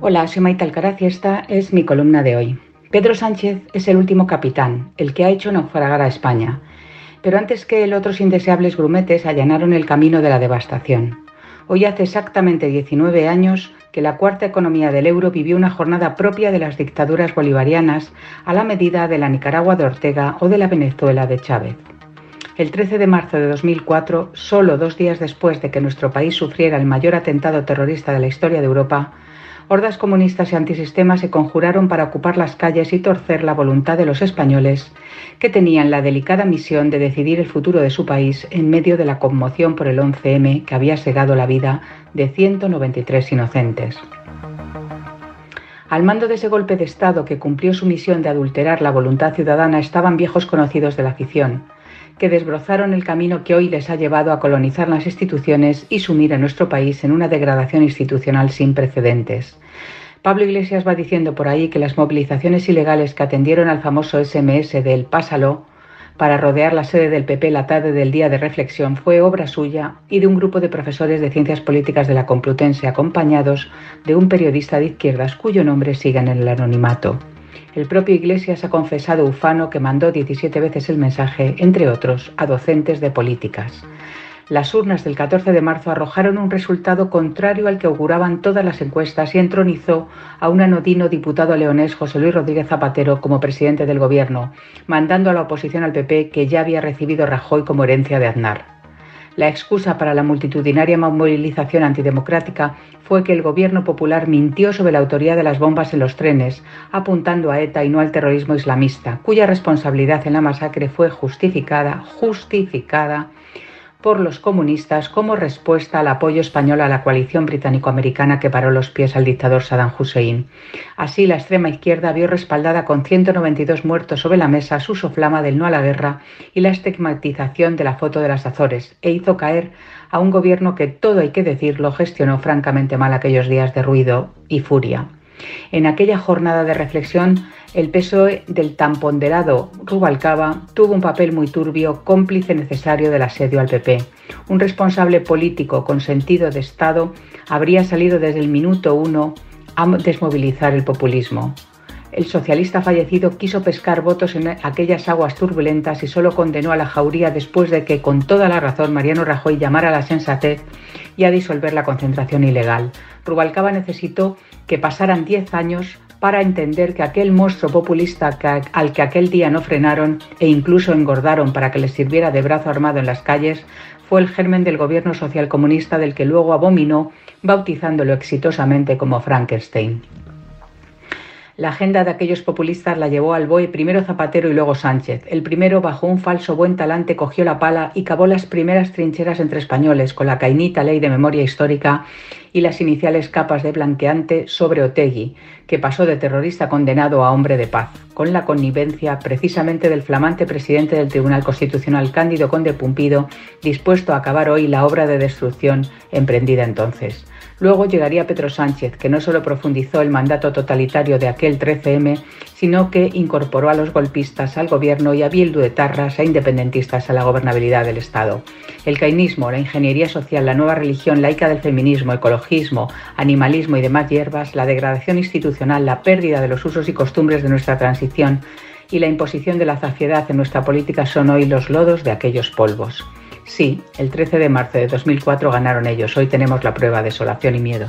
Hola, soy Maite Alcaraz y esta es mi columna de hoy. Pedro Sánchez es el último capitán, el que ha hecho naufragar a España. Pero antes que él, otros indeseables grumetes allanaron el camino de la devastación. Hoy hace exactamente 19 años que la cuarta economía del euro vivió una jornada propia de las dictaduras bolivarianas a la medida de la Nicaragua de Ortega o de la Venezuela de Chávez. El 13 de marzo de 2004, solo dos días después de que nuestro país sufriera el mayor atentado terrorista de la historia de Europa, hordas comunistas y antisistemas se conjuraron para ocupar las calles y torcer la voluntad de los españoles, que tenían la delicada misión de decidir el futuro de su país en medio de la conmoción por el 11M que había segado la vida de 193 inocentes. Al mando de ese golpe de Estado que cumplió su misión de adulterar la voluntad ciudadana estaban viejos conocidos de la afición, que desbrozaron el camino que hoy les ha llevado a colonizar las instituciones y sumir a nuestro país en una degradación institucional sin precedentes. Pablo Iglesias va diciendo por ahí que las movilizaciones ilegales que atendieron al famoso SMS del Pásalo para rodear la sede del PP la tarde del día de reflexión fue obra suya y de un grupo de profesores de ciencias políticas de la Complutense acompañados de un periodista de izquierdas cuyo nombre sigue en el anonimato. El propio Iglesias ha confesado ufano que mandó 17 veces el mensaje, entre otros, a docentes de políticas. Las urnas del 14 de marzo arrojaron un resultado contrario al que auguraban todas las encuestas y entronizó a un anodino diputado leonés José Luis Rodríguez Zapatero como presidente del gobierno, mandando a la oposición al PP que ya había recibido Rajoy como herencia de Aznar. La excusa para la multitudinaria movilización antidemocrática fue que el gobierno popular mintió sobre la autoría de las bombas en los trenes, apuntando a ETA y no al terrorismo islamista, cuya responsabilidad en la masacre fue justificada, justificada por los comunistas como respuesta al apoyo español a la coalición británico-americana que paró los pies al dictador Saddam Hussein. Así, la extrema izquierda vio respaldada con 192 muertos sobre la mesa su soflama del no a la guerra y la estigmatización de la foto de las Azores, e hizo caer a un gobierno que, todo hay que decirlo, gestionó francamente mal aquellos días de ruido y furia. En aquella jornada de reflexión, el PSOE del tan ponderado Rubalcaba tuvo un papel muy turbio, cómplice necesario del asedio al PP. Un responsable político con sentido de Estado habría salido desde el minuto uno a desmovilizar el populismo. El socialista fallecido quiso pescar votos en aquellas aguas turbulentas y solo condenó a la jauría después de que, con toda la razón, Mariano Rajoy llamara a la sensatez y a disolver la concentración ilegal. Rubalcaba necesitó que pasaran diez años para entender que aquel monstruo populista al que aquel día no frenaron e incluso engordaron para que les sirviera de brazo armado en las calles fue el germen del gobierno social comunista del que luego abominó, bautizándolo exitosamente como Frankenstein. La agenda de aquellos populistas la llevó al BOE primero Zapatero y luego Sánchez. El primero, bajo un falso buen talante, cogió la pala y cavó las primeras trincheras entre españoles con la cainita ley de memoria histórica y las iniciales capas de blanqueante sobre Otegui, que pasó de terrorista condenado a hombre de paz, con la connivencia precisamente del flamante presidente del Tribunal Constitucional Cándido Conde Pumpido, dispuesto a acabar hoy la obra de destrucción emprendida entonces. Luego llegaría Pedro Sánchez, que no solo profundizó el mandato totalitario de aquel 13M, sino que incorporó a los golpistas al gobierno y a Bildu de Tarras a independentistas a la gobernabilidad del Estado. El cainismo, la ingeniería social, la nueva religión laica del feminismo, ecologismo, animalismo y demás hierbas, la degradación institucional, la pérdida de los usos y costumbres de nuestra transición y la imposición de la saciedad en nuestra política son hoy los lodos de aquellos polvos. Sí, el 13 de marzo de 2004 ganaron ellos. Hoy tenemos la prueba, desolación y miedo.